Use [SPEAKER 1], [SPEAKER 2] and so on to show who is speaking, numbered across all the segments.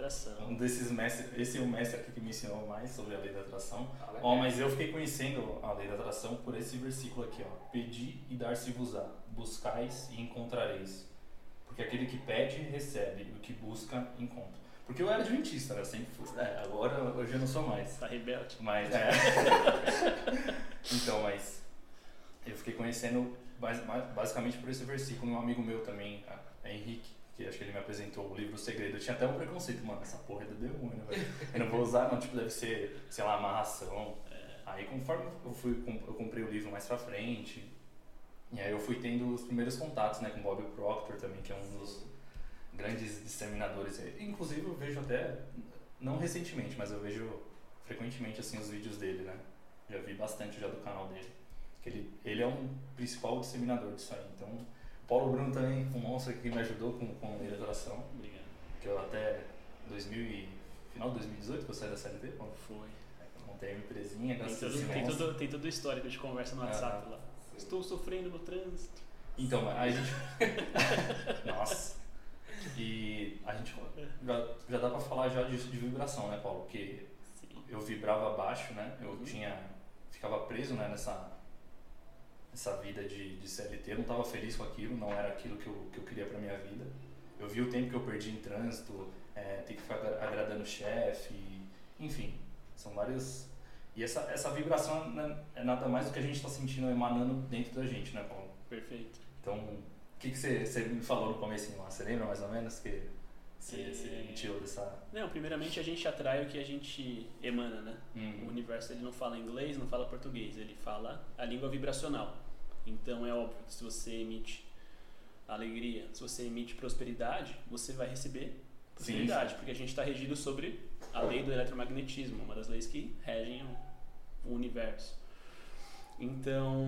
[SPEAKER 1] atração. Um desses mestres, esse é o mestre aqui que me ensinou mais sobre a lei da atração.
[SPEAKER 2] Fala,
[SPEAKER 1] Ó, mas eu fiquei conhecendo a lei da atração por esse versículo aqui, ó. Pedi e dar-se-vos-á, buscais e encontrareis. Porque aquele que pede, recebe, e o que busca, encontra. Porque eu era adventista, né? Eu sempre fui. É, agora, hoje eu não sou mais.
[SPEAKER 3] Tá rebelde.
[SPEAKER 1] Mas, é. então, mas eu fiquei conhecendo bas- ba- basicamente por esse versículo. Um amigo meu também, é Henrique, que acho que ele me apresentou o livro Segredo. Eu tinha até um preconceito, mano, essa porra é do demônio, velho. Eu não vou usar, não, tipo, deve ser, sei lá, amarração. Aí conforme eu fui, eu comprei o livro mais pra frente, e aí eu fui tendo os primeiros contatos, né, com Bob Proctor também, que é um dos grandes disseminadores. Inclusive eu vejo até, não recentemente, mas eu vejo frequentemente assim os vídeos dele, né? Já vi bastante já do canal dele. Que ele, ele é um principal disseminador disso aí. Então, Paulo Bruno também, um monstro que me ajudou com, com a atração,
[SPEAKER 3] Obrigado.
[SPEAKER 1] que eu até 2000 e, final de 2018 que eu saí da CLT, pô,
[SPEAKER 3] Foi.
[SPEAKER 1] montei a minha empresinha,
[SPEAKER 3] Tem
[SPEAKER 1] a
[SPEAKER 3] tudo, tem, tudo, tem tudo histórico de conversa no WhatsApp lá. Estou sofrendo no trânsito.
[SPEAKER 1] Então, a gente. Nossa! E a gente já, já dá pra falar já disso de vibração, né, Paulo? Porque
[SPEAKER 3] Sim.
[SPEAKER 1] eu vibrava baixo, né? Eu
[SPEAKER 3] Uhum.
[SPEAKER 1] tinha. ficava preso né, nessa, nessa vida de, de CLT, eu não estava feliz com aquilo, não era aquilo que eu, que eu queria pra minha vida. Eu vi o tempo que eu perdi em trânsito, é, ter que ficar agra- agradando o chefe, enfim, são vários. E essa, essa vibração né, é nada mais do que a gente está sentindo emanando dentro da gente, né, Paulo?
[SPEAKER 3] Perfeito.
[SPEAKER 1] Então, o que, que você, você me falou no começo lá? Você lembra mais ou menos que você,
[SPEAKER 3] É.
[SPEAKER 1] você emitiu dessa.
[SPEAKER 3] Não, primeiramente a gente atrai o que a gente emana, né? O
[SPEAKER 1] Hum,
[SPEAKER 3] universo ele não fala inglês, não fala português, ele fala a língua vibracional. Então é óbvio que se você emite alegria, se você emite prosperidade, você vai receber prosperidade,
[SPEAKER 1] sim.
[SPEAKER 3] porque a gente está regido sobre a lei do eletromagnetismo, uma das leis que regem o, o universo. Então,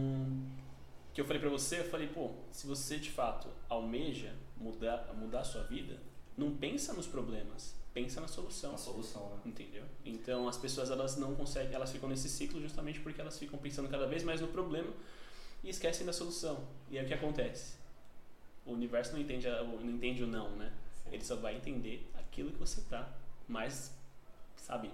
[SPEAKER 3] o que eu falei pra você, eu falei, pô, se você de fato almeja mudar, mudar a sua vida, não pensa nos problemas, pensa na solução.
[SPEAKER 1] uma solução, né?
[SPEAKER 3] Entendeu? Então as pessoas elas não conseguem, elas ficam nesse ciclo justamente porque elas ficam pensando cada vez mais no problema e esquecem da solução. E aí o que acontece? O universo não entende, não entende o não, né? Ele só vai entender aquilo que você tá mais, sabe,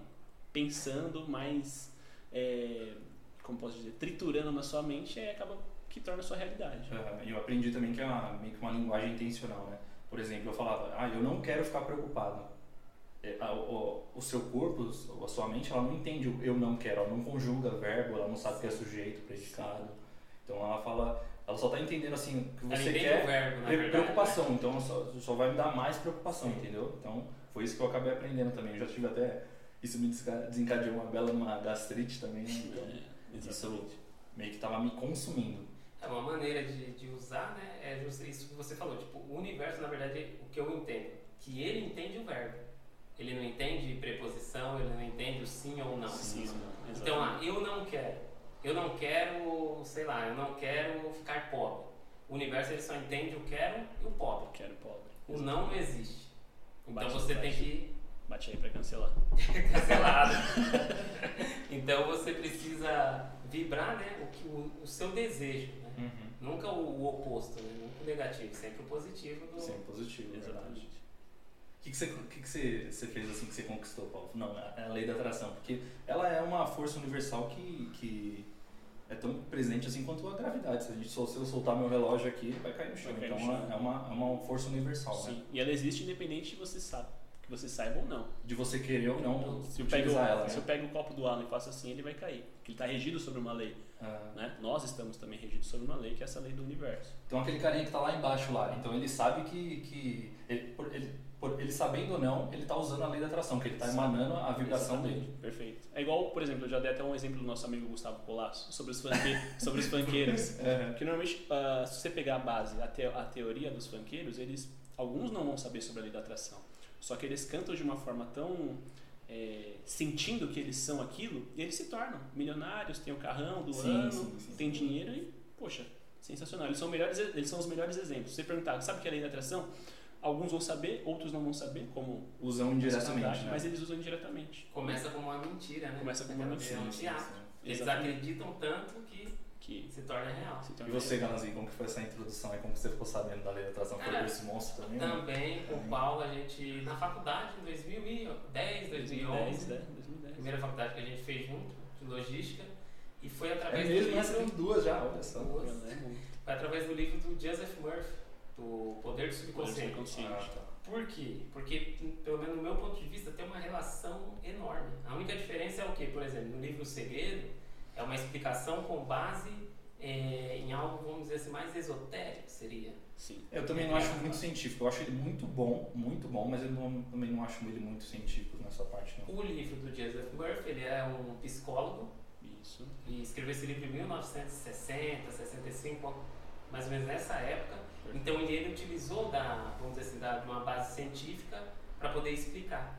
[SPEAKER 3] pensando, mais, é, como posso dizer, triturando na sua mente e aí acaba que torna a sua realidade.
[SPEAKER 1] Eu aprendi também que é uma, meio que uma linguagem intencional, né? Por exemplo, eu falava, ah, eu não quero ficar preocupado. É, o, seu corpo, a sua mente, ela não entende o eu não quero, ela não conjuga verbo, ela não sabe o que é sujeito, predicado. Então ela fala, ela só tá entendendo assim, o que você quer
[SPEAKER 2] verbo, verdade.
[SPEAKER 1] preocupação, então ela só, só vai me dar mais preocupação, entendeu? Então foi isso que eu acabei aprendendo também. Eu já tive até, isso me desencadeou uma bela numa gastrite também, né? então
[SPEAKER 3] É,
[SPEAKER 1] isso meio que tava me consumindo.
[SPEAKER 2] É uma maneira de, de usar, né? É isso que você falou. Tipo, o universo, na verdade, o que eu entendo, que ele entende o verbo. Ele não entende preposição, ele não entende o sim ou não.
[SPEAKER 3] Sim, exatamente.
[SPEAKER 2] Então, ah, eu não quero. Eu não quero, sei lá, eu não quero ficar pobre. O universo ele só entende o quero e o pobre.
[SPEAKER 3] Quero pobre.
[SPEAKER 2] O não não existe. Então
[SPEAKER 3] Bate-
[SPEAKER 2] você tem
[SPEAKER 3] bate.
[SPEAKER 2] que
[SPEAKER 3] Bate aí pra cancelar.
[SPEAKER 2] cancelado. então você precisa vibrar, né, o, que, o, o seu desejo, né?
[SPEAKER 1] Uhum.
[SPEAKER 2] Nunca o, o oposto, né? Nunca o negativo, sempre o positivo do
[SPEAKER 1] Sempre positivo, é verdade.
[SPEAKER 3] Exatamente.
[SPEAKER 1] O que, que, você, o que, que você, você fez assim que você conquistou, Paulo? Não, é a lei da atração, porque ela é uma força universal que, que é tão presente assim quanto a gravidade. Se, a gente, se eu soltar meu relógio aqui, ele vai cair no chão.
[SPEAKER 3] Cair
[SPEAKER 1] então
[SPEAKER 3] no chão.
[SPEAKER 1] é, uma, é uma força universal, né?
[SPEAKER 3] Sim. E ela existe independente de você sabe, que você saiba ou não.
[SPEAKER 1] De você querer ou não
[SPEAKER 3] Se eu, pego,
[SPEAKER 1] ela.
[SPEAKER 3] se
[SPEAKER 1] né?
[SPEAKER 3] eu pego o copo do Alan e faço assim, ele vai cair. Porque ele está regido sobre uma lei.
[SPEAKER 1] Ah,
[SPEAKER 3] Né? Nós estamos também regidos sobre uma lei, que é essa lei do universo.
[SPEAKER 1] Então aquele carinha que tá lá embaixo lá, então ele sabe que, que ele, ele, por ele sabendo ou não, ele tá usando a lei da atração, que ele tá
[SPEAKER 3] Sim.
[SPEAKER 1] emanando a vibração
[SPEAKER 3] Exatamente.
[SPEAKER 1] dele.
[SPEAKER 3] Perfeito. É igual, por exemplo, eu já dei até um exemplo do nosso amigo Gustavo Colasso sobre os, funke... sobre os funkeiros.
[SPEAKER 1] É.
[SPEAKER 3] Porque normalmente, ah, se você pegar a base, a, te- a teoria dos funkeiros, eles, alguns não vão saber sobre a lei da atração. Só que eles cantam de uma forma tão é, sentindo que eles são aquilo, e eles se tornam milionários, têm o carrão do
[SPEAKER 1] Sim,
[SPEAKER 3] ano,
[SPEAKER 1] sim, sim.
[SPEAKER 3] tem dinheiro e, poxa, sensacional. Eles são, melhores, eles são os melhores exemplos. Se você perguntar, sabe o que é a lei da atração? Alguns vão saber, outros não vão saber, como
[SPEAKER 1] Usam indiretamente,
[SPEAKER 3] sociedade,
[SPEAKER 1] né?
[SPEAKER 3] mas eles usam indiretamente.
[SPEAKER 2] Começa como uma mentira, né?
[SPEAKER 3] Começa como uma
[SPEAKER 2] Aquela- É um
[SPEAKER 3] mentira,
[SPEAKER 2] teatro. Eles
[SPEAKER 3] Exatamente.
[SPEAKER 2] acreditam tanto que se torna real.
[SPEAKER 3] se
[SPEAKER 1] E
[SPEAKER 3] torna-
[SPEAKER 1] você, Galanzinho, como que foi essa introdução aí? Como que você ficou sabendo da lei da atração? Foi por esse monstro também? né?
[SPEAKER 2] Também, com o Paulo, a gente, na faculdade, em 2010,
[SPEAKER 3] 2010,
[SPEAKER 2] 2011,
[SPEAKER 3] né? 2010.
[SPEAKER 2] primeira faculdade que a gente fez junto, de logística, e foi
[SPEAKER 1] É
[SPEAKER 2] através
[SPEAKER 1] mesmo,
[SPEAKER 2] do livro,
[SPEAKER 1] duas já, olha só.
[SPEAKER 2] Duas. Foi através do livro do Joseph Murphy, do Poder do
[SPEAKER 3] Poder
[SPEAKER 2] Subconsciente.
[SPEAKER 3] subconsciente.
[SPEAKER 1] Ah, tá.
[SPEAKER 2] Por quê? Porque, pelo menos no meu ponto de vista, tem uma relação enorme. A única diferença é o quê? Por exemplo, no livro O Segredo, é uma explicação com base eh, em algo, vamos dizer assim, mais esotérico, seria.
[SPEAKER 3] Sim.
[SPEAKER 1] Eu também não acho muito científico. Eu acho ele muito bom, muito bom, mas eu não- também não acho ele muito científico nessa parte, não.
[SPEAKER 2] O livro do Joseph Murphy, ele é um psicólogo
[SPEAKER 3] Isso.
[SPEAKER 2] e escreveu esse livro em 1960, 65, mais ou menos nessa época. Então ele, ele utilizou da, vamos dizer assim, da, de uma base científica para poder explicar.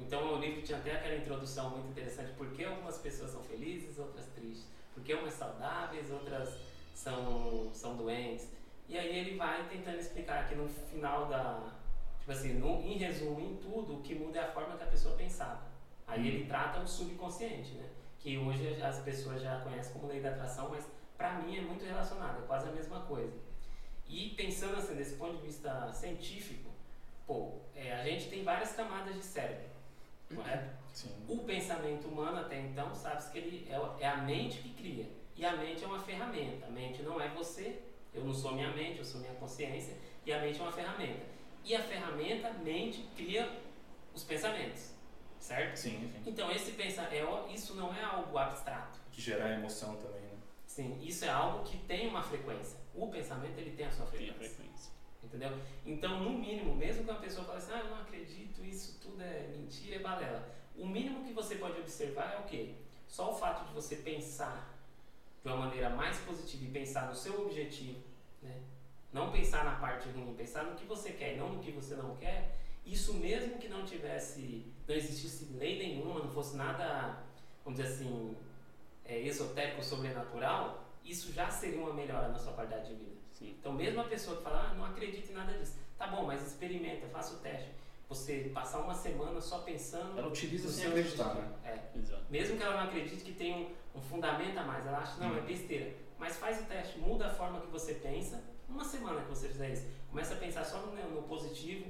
[SPEAKER 2] Então o livro tinha até aquela introdução muito interessante, por que algumas pessoas são felizes, outras tristes, por que umas saudáveis, outras são, são doentes. E aí ele vai tentando explicar que no final da, tipo assim, no, em resumo, em tudo, o que muda é a forma que a pessoa pensava. Aí ele trata o subconsciente, né? Que hoje as pessoas já conhecem como lei da atração, mas para mim é muito relacionado, é quase a mesma coisa. E pensando assim, desse ponto de vista científico, pô, é, a gente tem várias camadas de cérebro, correto?
[SPEAKER 1] Sim.
[SPEAKER 2] O pensamento humano até então, sabe que ele é, é a mente que cria. E a mente é uma ferramenta. A mente não é você, eu não sou minha mente, eu sou minha consciência, e a mente é uma ferramenta. E a ferramenta, mente, cria os pensamentos, certo?
[SPEAKER 1] Sim, sim.
[SPEAKER 2] Então esse pensa, é, isso não é algo abstrato.
[SPEAKER 1] Que gerar emoção também, né?
[SPEAKER 2] Sim, isso é algo que tem uma frequência. O pensamento ele tem a sua
[SPEAKER 3] Tem a
[SPEAKER 2] frequência. Entendeu? Então, no mínimo, mesmo que uma pessoa fale assim, ah, eu não acredito, isso tudo é mentira, é balela. O mínimo que você pode observar é o quê? Só o fato de você pensar de uma maneira mais positiva e pensar no seu objetivo, né? Não pensar na parte ruim, pensar no que você quer e não no que você não quer. Isso mesmo que não tivesse, não existisse lei nenhuma, não fosse nada, vamos dizer assim, é, esotérico, sobrenatural, isso já seria uma melhora na sua qualidade de vida.
[SPEAKER 3] Sim.
[SPEAKER 2] Então, mesmo a pessoa que fala, ah, não acredito em nada disso, tá bom, mas experimenta, faça o teste. Você passar uma semana só pensando.
[SPEAKER 1] Ela utiliza sem
[SPEAKER 2] seu
[SPEAKER 1] acreditar, né?
[SPEAKER 2] É.
[SPEAKER 3] Exato.
[SPEAKER 2] Mesmo que ela não acredite que tem um, um fundamento a mais, ela acha, não, é
[SPEAKER 1] Hum.
[SPEAKER 2] besteira. Mas faz o teste, muda a forma que você pensa. Uma semana que você fizer isso, começa a pensar só no, no positivo,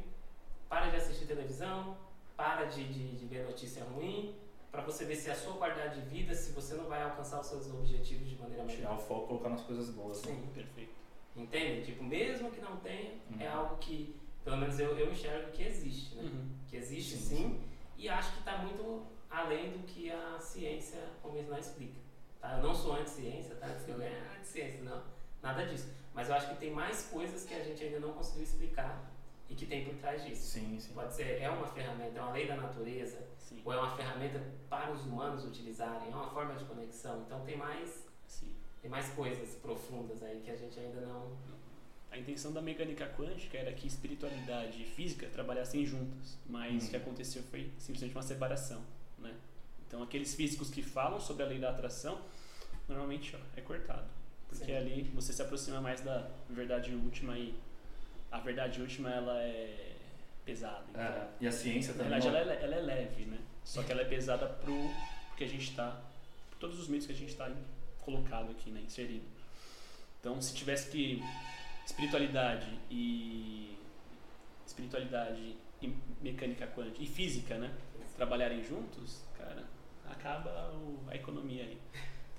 [SPEAKER 2] para de assistir televisão, para de, de, de ver notícia ruim, para você ver se a sua qualidade de vida, se você não vai alcançar os seus objetivos de maneira
[SPEAKER 1] Tirar
[SPEAKER 2] melhor.
[SPEAKER 1] o foco e colocar nas coisas boas. né?
[SPEAKER 2] Sim.
[SPEAKER 3] Perfeito.
[SPEAKER 2] Entende? Tipo, mesmo que não tenha, é
[SPEAKER 1] Uhum.
[SPEAKER 2] algo que, pelo menos eu, eu enxergo que existe, né?
[SPEAKER 3] Uhum.
[SPEAKER 2] Que existe
[SPEAKER 1] Sim,
[SPEAKER 2] sim, e acho que está muito além do que a ciência convencional explica. Tá? Eu não sou anti-ciência, tá? Eu ganhe anti-ciência, não. Nada disso. Mas eu acho que tem mais coisas que a gente ainda não conseguiu explicar e que tem por trás disso.
[SPEAKER 1] Sim, sim.
[SPEAKER 2] Pode ser, é uma ferramenta, é uma lei da natureza,
[SPEAKER 3] Sim.
[SPEAKER 2] ou é uma ferramenta para os humanos utilizarem, é uma forma de conexão. Então tem mais,
[SPEAKER 3] Sim.
[SPEAKER 2] Tem mais coisas profundas aí que a gente ainda não,
[SPEAKER 3] A intenção da mecânica quântica era que espiritualidade e física trabalhassem juntas, mas
[SPEAKER 1] Hum.
[SPEAKER 3] o que aconteceu foi simplesmente uma separação, né? Então aqueles físicos que falam sobre a lei da atração, normalmente ó, é cortado, porque
[SPEAKER 2] Sim.
[SPEAKER 3] ali você se aproxima mais da verdade última e a verdade última ela é pesada. Então,
[SPEAKER 1] É, e a ciência
[SPEAKER 3] na
[SPEAKER 1] também.
[SPEAKER 3] verdade ela é, ela é leve, né? Só que ela é pesada pro porque a gente está todos os mitos que a gente está colocado aqui, né, inserido. Então, se tivesse que espiritualidade e espiritualidade e mecânica quântica e física, né, trabalharem juntos, cara, acaba o- a economia aí,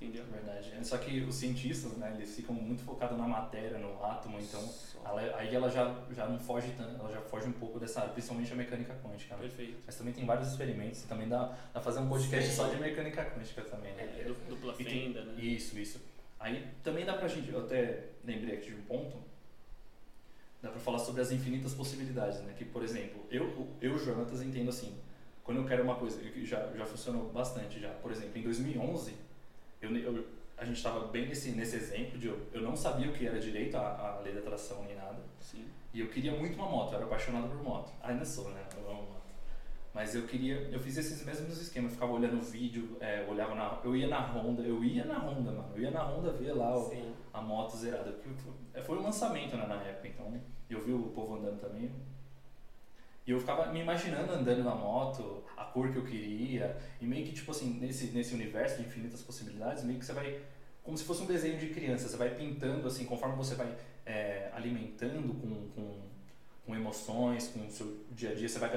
[SPEAKER 3] entendeu?
[SPEAKER 1] Verdade. É, Só que os cientistas, né, eles ficam muito focados na matéria, no átomo, então ela- aí ela já, já não foge tanto, ela já foge um pouco dessa área, principalmente a mecânica quântica, né?
[SPEAKER 3] Perfeito.
[SPEAKER 1] Mas também tem vários experimentos, também dá, dá pra fazer um podcast
[SPEAKER 2] Sim.
[SPEAKER 1] só de mecânica quântica também, né?
[SPEAKER 3] É, du- dupla fenda, né?
[SPEAKER 1] Isso, isso. Aí também dá pra gente, eu até lembrei aqui de um ponto, dá pra falar sobre as infinitas possibilidades, né? Que, por exemplo, eu, eu Jonatas, entendo assim, quando eu quero uma coisa, que já, já funcionou bastante já, por exemplo, em 2011, eu, eu- a gente estava bem nesse, nesse exemplo de eu, eu não sabia o que era direito a, a lei da atração nem nada,
[SPEAKER 3] Sim.
[SPEAKER 1] e eu queria muito uma moto, eu era apaixonado por moto. Ainda sou, né? Eu amo moto. Mas eu queria, eu fiz esses mesmos esquemas, eu ficava olhando vídeo, é, olhava na, eu ia na Honda, eu ia na Honda, mano, eu ia na Honda ver lá o, a moto zerada. Foi um lançamento né, na época, então eu vi o povo andando também, E eu ficava me imaginando andando na moto, a cor que eu queria, e meio que, tipo assim, nesse, nesse universo de infinitas possibilidades, meio que você vai, como se fosse um desenho de criança, você vai pintando, assim, conforme você vai é, alimentando com, com, com, emoções, com o seu dia a dia, você vai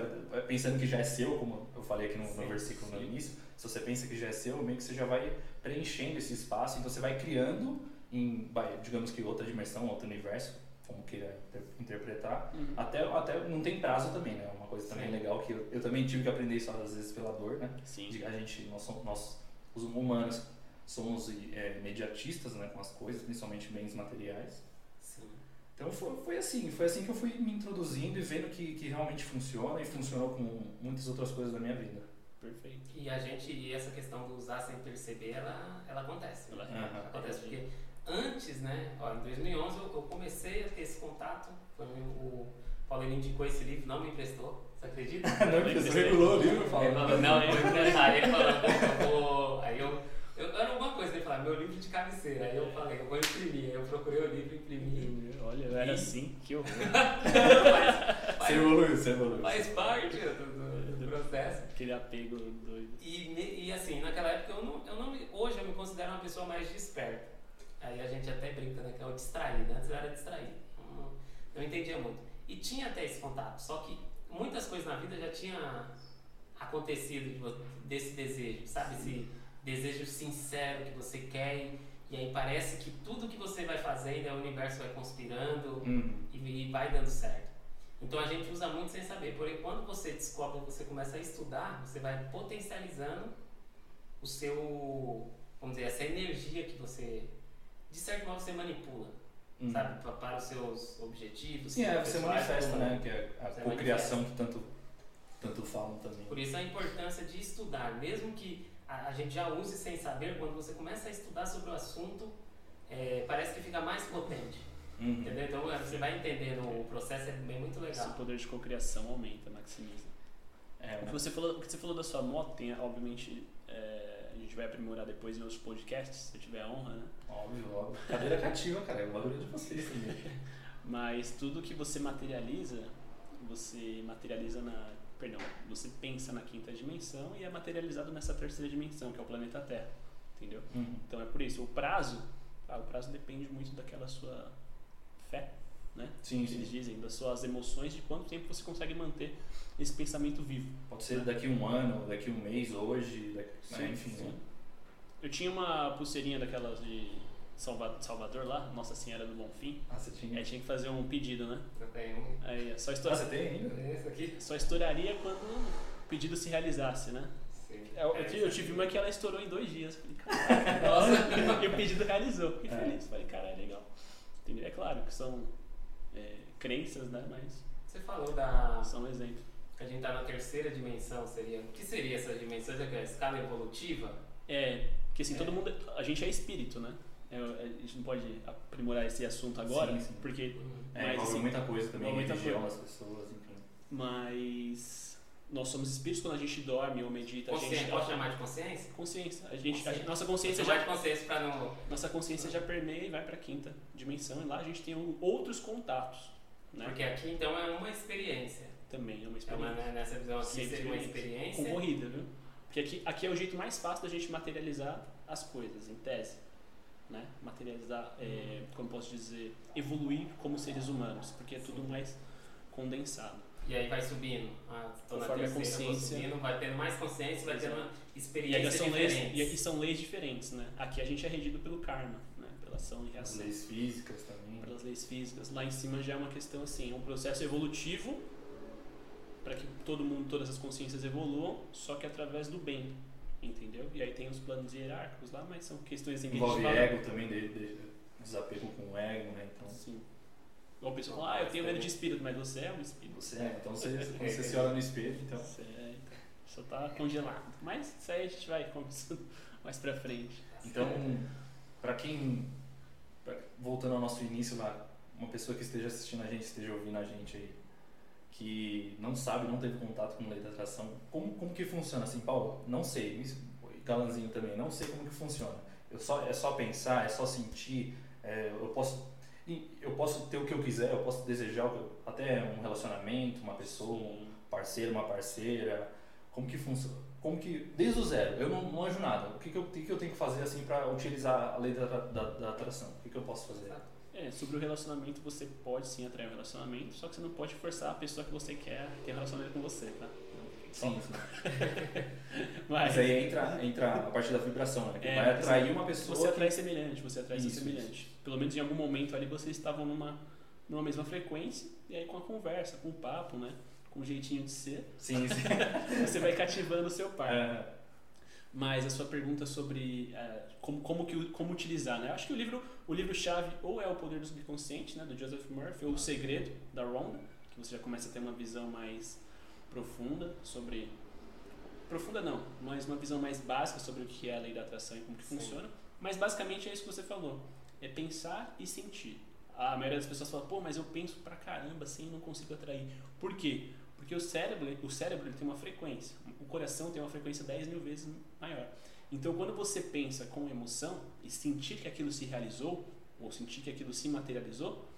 [SPEAKER 1] pensando que já é seu, como eu falei aqui no, no versículo sim. no início, se você pensa que já é seu, meio que você já vai preenchendo esse espaço, então você vai criando em, digamos que outra dimensão, outro universo, como queira interpretar, uhum. até, até não tem prazo também, né? Uma coisa também Sim. legal que eu, eu também tive que aprender isso às vezes pela dor, né?
[SPEAKER 3] Sim.
[SPEAKER 1] De, a gente, nós, nós, os humanos, somos é, mediatistas né, com as coisas, principalmente bens materiais.
[SPEAKER 2] Sim.
[SPEAKER 1] Então foi, foi assim, foi assim que eu fui me introduzindo e vendo que, que realmente funciona e funcionou com muitas outras coisas da minha vida.
[SPEAKER 3] Perfeito.
[SPEAKER 2] E a gente, e essa questão do usar sem perceber, ela, ela acontece.
[SPEAKER 3] Ela,
[SPEAKER 2] uhum. Acontece porque antes, né, ó, em 2011 eu, eu, comecei a ter esse contato, foi o Paulinho indicou esse livro, não me emprestou, você acredita?
[SPEAKER 1] não me emprestou, regulou o livro,
[SPEAKER 2] falou. Ele falou, não, vou emprestar, aí ele falou, eu vou, aí eu, eu, era alguma coisa, ele falou, meu livro de cabeceira, aí eu falei, eu vou imprimir, aí eu procurei o livro, imprimi.
[SPEAKER 3] Olha, eu era e... assim, que horror.
[SPEAKER 1] você evoluiu, você evoluiu.
[SPEAKER 2] Faz parte do, do, do processo.
[SPEAKER 3] Aquele apego doido.
[SPEAKER 2] E, e assim, naquela época eu não, eu não, hoje eu me considero uma pessoa mais desperta. Aí a gente até brinca, né? Que é o distraído. Antes eu era distraído. Não, não entendia muito. E tinha até esse contato. Só que muitas coisas na vida já tinha acontecido desse desejo, sabe? Esse desejo sincero que você quer. E aí parece que tudo que você vai fazendo, o universo vai conspirando
[SPEAKER 1] uhum.
[SPEAKER 2] e, e vai dando certo. Então a gente usa muito sem saber. Porém, quando você descobre, você começa a estudar, você vai potencializando o seu, vamos dizer, essa energia que você de certo modo você manipula, hum. sabe, para, para os seus objetivos.
[SPEAKER 1] Sim, é, você manifesta, né, que é a cocriação que tanto, tanto falam também.
[SPEAKER 2] Por isso a importância de estudar, mesmo que a, a gente já use sem saber, quando você começa a estudar sobre o assunto, é, parece que fica mais potente. Uhum. Entendeu? Então é, você vai entendendo o processo, é bem muito legal.
[SPEAKER 3] Seu poder de cocriação aumenta, maximiza. É, o que você falou, o que você falou da sua moto tem, obviamente, é, gente vai aprimorar depois em outros podcasts, se eu tiver a honra, né?
[SPEAKER 1] Óbvio, óbvio. Cadeira cativa, cara. É o bagulho de vocês também.
[SPEAKER 3] Mas tudo que você materializa, você materializa na. Perdão, você pensa na quinta dimensão e é materializado nessa terceira dimensão, que é o planeta Terra. Entendeu?
[SPEAKER 1] Uhum.
[SPEAKER 3] Então é por isso. O prazo, ah, o prazo depende muito daquela sua fé, né?
[SPEAKER 1] Sim,
[SPEAKER 3] sim. Eles dizem, das suas emoções, de quanto tempo você consegue manter esse pensamento vivo.
[SPEAKER 1] Pode ser né? daqui um ano, daqui um mês, hoje, daqui,
[SPEAKER 3] sim, né? enfim. Sim. Né? Eu tinha uma pulseirinha daquelas de Salvador lá, Nossa Senhora do Bom Fim.
[SPEAKER 1] Ah, você tinha?
[SPEAKER 3] Aí tinha que fazer um pedido, né?
[SPEAKER 2] Eu tenho um.
[SPEAKER 3] Aí, só estoura...
[SPEAKER 1] Ah, você tem ainda?
[SPEAKER 2] Esse aqui?
[SPEAKER 3] Só estouraria quando o pedido se realizasse, né?
[SPEAKER 2] Sim.
[SPEAKER 3] Eu, eu, eu tive uma que ela estourou em dois dias. Falei, Nossa! e o pedido realizou. Fiquei é. feliz. Falei, caralho, legal. Entendeu? É claro que são é, crenças, né? Mas.
[SPEAKER 2] Você falou da.
[SPEAKER 3] São um exemplo.
[SPEAKER 2] A gente tá na terceira dimensão, seria. O que seria essa dimensão? É a escala evolutiva?
[SPEAKER 3] É, porque assim, é. todo mundo. A gente é espírito, né? É, a gente não pode aprimorar esse assunto agora, sim, sim. porque.
[SPEAKER 1] É, mas, assim, muita coisa também, muita religião das pessoas, enfim.
[SPEAKER 3] Mas nós somos espíritos quando a gente dorme ou medita.
[SPEAKER 2] Consciência,
[SPEAKER 3] a gente,
[SPEAKER 2] pode chamar de consciência?
[SPEAKER 3] Consciência. A gente, consciência. A, nossa consciência já.
[SPEAKER 2] consciência para não.
[SPEAKER 3] Nossa consciência já permeia e vai para a quinta dimensão e lá a gente tem um, outros contatos. Né?
[SPEAKER 2] Porque aqui então é uma experiência.
[SPEAKER 3] Também é uma experiência.
[SPEAKER 2] É uma, né, nessa visão aqui seria uma experiência.
[SPEAKER 3] Concorrida, viu? Porque aqui, aqui é o jeito mais fácil da gente materializar as coisas, em tese. Né? Materializar, é, como posso dizer, evoluir como seres humanos, porque é tudo mais condensado.
[SPEAKER 2] E aí vai subindo. Ah, tô Conforme na terceira, a consciência. Subindo, vai tendo mais consciência, vai tendo experiência
[SPEAKER 3] e são
[SPEAKER 2] diferente.
[SPEAKER 3] Leis, e são leis diferentes, né? Aqui a gente é regido pelo karma, né? Pela ação e reação.
[SPEAKER 1] As leis físicas também.
[SPEAKER 3] Pelas leis físicas. Lá em cima já é uma questão assim, é um processo evolutivo para que todo mundo, todas as consciências evoluam, só que através do bem, entendeu? E aí tem os planos hierárquicos lá, mas são questões assim
[SPEAKER 1] que Envolve ego também, de, de, desapego com o ego, né? Então,
[SPEAKER 3] Sim. Ou a pessoa fala, ah, eu tenho medo de espírito, mas você é um espírito.
[SPEAKER 1] Você é, então você, você se olha no espelho, então.
[SPEAKER 3] Você é, então. Só tá congelado. Mas isso aí a gente vai conversando mais pra frente.
[SPEAKER 1] Então, para quem, pra, voltando ao nosso início lá, uma pessoa que esteja assistindo a gente, esteja ouvindo a gente aí, que não sabe, não teve contato com lei da atração, como, como que funciona? Assim, Paulo, não sei, Galanzinho também, não sei como que funciona. Eu só, é só pensar, é só sentir, é, eu posso eu posso ter o que eu quiser, eu posso desejar até um relacionamento, uma pessoa, parceiro, uma parceira? Como que funciona? Como que, desde o zero, eu não, manjo nada. O que, que, eu, que, que eu tenho que fazer assim para utilizar a lei da, da, da atração? O que, que eu posso fazer?
[SPEAKER 3] É, sobre o relacionamento, você pode sim atrair um relacionamento, só que você não pode forçar a pessoa que você quer ter um relacionamento com você, tá?
[SPEAKER 1] Sim, sim. Mas, Mas aí entra, entra a parte da vibração, né? Que é, vai atrair uma pessoa.
[SPEAKER 3] Você atrai semelhante, você atrai isso, semelhante. Isso. Pelo menos em algum momento ali vocês estavam numa, numa mesma frequência, e aí com a conversa, com o papo, né? Com o jeitinho de ser.
[SPEAKER 1] Sim, sim.
[SPEAKER 3] você vai cativando o seu par. É. Mas a sua pergunta sobre uh, como, como, que, como utilizar, né? Acho que o livro o livro chave ou é o Poder do Subconsciente, né, do Joseph Murphy, ou O Segredo da Rhonda, que você já começa a ter uma visão mais profunda sobre profunda não, mas uma visão mais básica sobre o que é a lei da atração e como que Sim. funciona. Mas basicamente é isso que você falou, é pensar e sentir. A maioria das pessoas fala, pô, mas eu penso pra caramba assim, não consigo atrair. Por quê? Porque o cérebro, o cérebro ele tem uma frequência, o coração tem uma frequência 10 mil vezes maior. Então, quando você pensa com emoção e sentir que aquilo se realizou, ou sentir que aquilo se materializou,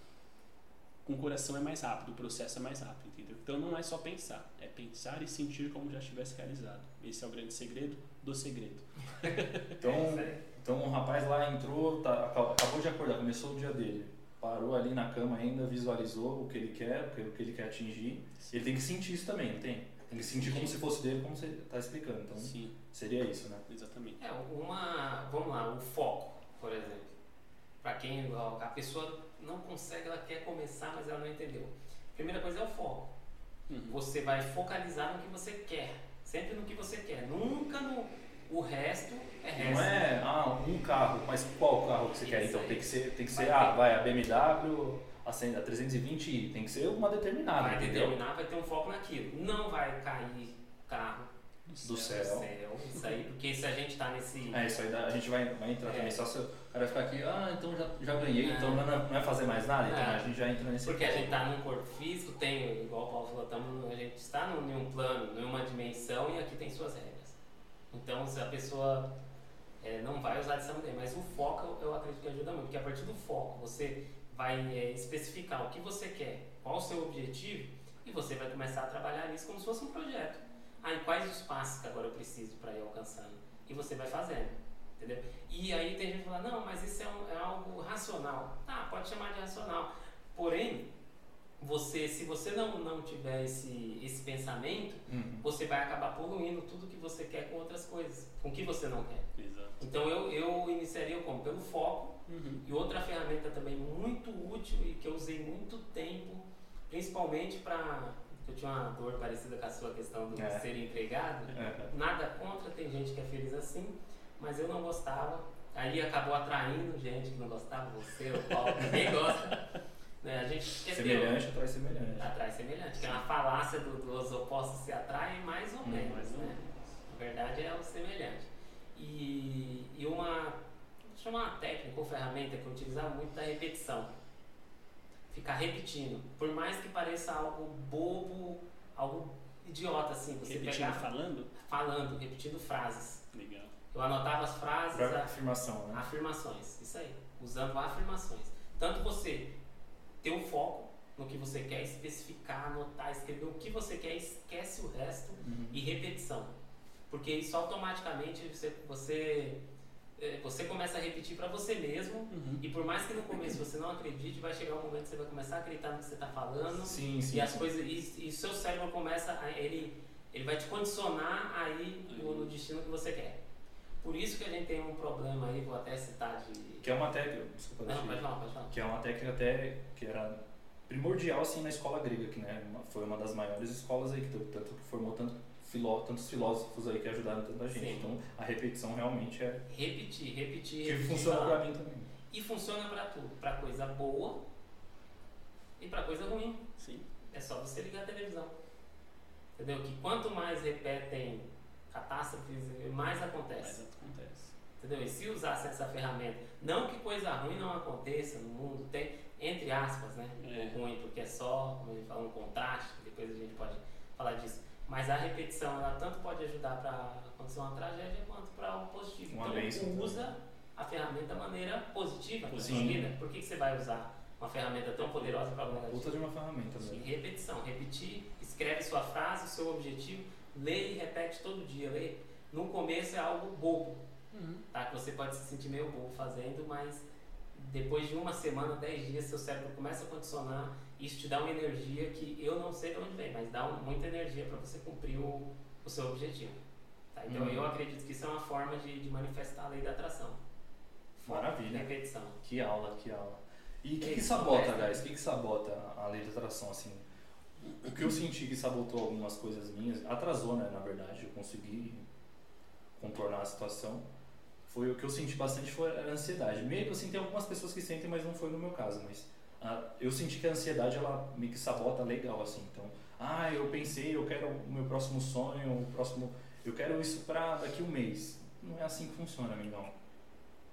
[SPEAKER 3] com o coração é mais rápido, o processo é mais rápido, entendeu? Então, não é só pensar, é pensar e sentir como já estivesse realizado. Esse é o grande segredo do segredo.
[SPEAKER 1] então, então, o rapaz lá entrou, tá, acabou de acordar, começou o dia dele parou ali na cama ainda, visualizou o que ele quer, o que ele quer atingir. Ele tem que sentir isso também, não tem? Tem que sentir como se fosse dele, como você está explicando. Então, Sim. seria isso, né?
[SPEAKER 3] Exatamente.
[SPEAKER 2] É, uma, vamos lá, o foco, por exemplo. Para quem a pessoa não consegue, ela quer começar, mas ela não entendeu. Primeira coisa é o foco. Uhum. Você vai focalizar no que você quer, sempre no que você quer, nunca no o resto é resto.
[SPEAKER 1] Não é ah, um carro, mas qual carro que você Isso quer? Então aí. tem que ser, tem que ser, ah, vai a BMW, a 320i, tem que ser uma determinada.
[SPEAKER 2] Vai determinar, vai ter um foco naquilo. Não vai cair carro
[SPEAKER 1] do céu. Do
[SPEAKER 2] céu. Isso aí, porque se a gente está nesse.
[SPEAKER 1] É, isso aí a gente vai, vai entrar é. também. Só se cara ficar aqui, ah, então já, já ganhei, então não. então não é fazer mais nada, então a gente já entra nesse
[SPEAKER 2] Porque a gente está num corpo físico, tem, igual o Paulo falou, tamo, a gente está num, num plano, numa dimensão e aqui tem suas regras. Então se a pessoa é, não vai usar dessa maneira, mas o foco eu acredito que ajuda muito, porque a partir do foco você vai é, especificar o que você quer, qual o seu objetivo, e você vai começar a trabalhar nisso como se fosse um projeto. Ah, e quais os passos que agora eu preciso para ir alcançando? E você vai fazendo, entendeu? E aí tem gente que fala, não, mas isso é, um, é algo racional. Tá, pode chamar de racional. Porém, você, se você não, não tiver esse, esse pensamento, uhum. você vai acabar poluindo tudo que você quer com outras coisas, com o que você não quer.
[SPEAKER 3] Exato.
[SPEAKER 2] Então eu, eu iniciaria como? Pelo foco Uhum. E outra ferramenta também muito útil e que eu usei muito tempo, principalmente para. Eu tinha uma dor parecida com a sua questão do é. ser empregado. É. Nada contra, tem gente que é feliz assim, mas eu não gostava. Aí acabou atraindo gente que não gostava, você, o Paulo, ninguém gosta. Né? A gente
[SPEAKER 1] quer semelhante atrai semelhante.
[SPEAKER 2] Atrai semelhante, que é uma falácia do, dos opostos se atraem mais ou hum, menos. Mais ou né? Na verdade é o semelhante. E, e uma chama uma técnica ou ferramenta que eu utilizava muito da repetição. Ficar repetindo. Por mais que pareça algo bobo, algo idiota assim.
[SPEAKER 3] Você repetindo pegar, falando?
[SPEAKER 2] Falando, repetindo frases. Eu anotava as frases.
[SPEAKER 1] Pra afirmação, né?
[SPEAKER 2] Afirmações, isso aí. Usando afirmações. Tanto você ter o um foco no que você quer, especificar, anotar, escrever o que você quer, esquece o resto uhum. e repetição. Porque isso automaticamente você, você é, você começa a repetir para você mesmo uhum. e por mais que no começo você não acredite, vai chegar um momento que você vai começar a acreditar no que você está falando
[SPEAKER 1] sim, sim,
[SPEAKER 2] e as
[SPEAKER 1] sim.
[SPEAKER 2] coisas e, e seu cérebro começa a, ele ele vai te condicionar aí no, no, destino que você quer. Por isso que a gente tem um problema aí, vou até citar de
[SPEAKER 1] que é uma técnica, desculpa,
[SPEAKER 2] não, pode falar, pode falar.
[SPEAKER 1] que é uma técnica até que era primordial assim na escola grega, que né, foi uma das maiores escolas aí que tanto que formou tanto filó tantos filósofos aí que ajudaram tanta gente. Sim. Então a repetição realmente é.
[SPEAKER 2] Repetir, repetir.
[SPEAKER 1] Que
[SPEAKER 2] repetir,
[SPEAKER 1] funciona para mim também.
[SPEAKER 2] E funciona para tudo, para coisa boa e para coisa ruim.
[SPEAKER 3] Sim.
[SPEAKER 2] É só você ligar a televisão. Entendeu? Que quanto mais repetem catástrofes, mais acontece.
[SPEAKER 3] Mais acontece.
[SPEAKER 2] Entendeu? E se usasse essa ferramenta, não que coisa ruim não aconteça no mundo, tem, entre aspas, né? É. Ruim, porque é só, como a gente fala, um contraste, depois a gente pode falar disso. Mas a repetição, ela tanto pode ajudar para acontecer uma tragédia quanto para o positivo.
[SPEAKER 1] Uma então,
[SPEAKER 2] usa a ferramenta da maneira positiva, positiva. Por que, que você vai usar uma ferramenta tão poderosa para o
[SPEAKER 1] Puta de uma ferramenta
[SPEAKER 2] Sim,
[SPEAKER 1] mesmo.
[SPEAKER 2] repetição, repetir, escreve sua frase, o seu objetivo, lê e repete todo dia. Lê. No começo é algo bobo,
[SPEAKER 3] Uhum.
[SPEAKER 2] tá? Que você pode se sentir meio bobo fazendo, mas depois de uma semana, dez dias, seu cérebro começa a condicionar. Isso te dá uma energia que eu não sei de onde vem, mas dá muita energia para você cumprir o, o seu objetivo. tá? Então
[SPEAKER 1] Uhum.
[SPEAKER 2] eu acredito que isso é uma forma de, de manifestar a lei da atração.
[SPEAKER 1] Maravilha.
[SPEAKER 2] Repetição.
[SPEAKER 1] Que aula, que aula. E o que, que sabota, guys? O que, que sabota a lei da atração, assim? O que eu senti que sabotou algumas coisas minhas, atrasou, né, na verdade, eu consegui contornar a situação, foi o que eu senti bastante foi a ansiedade. Meio que assim, tem algumas pessoas que sentem, mas não foi no meu caso, mas ah, eu senti que a ansiedade, ela me que sabota legal, assim, então, ah, eu pensei, eu quero o meu próximo sonho, o próximo, eu quero isso pra daqui um mês. Não é assim que funciona, amigão,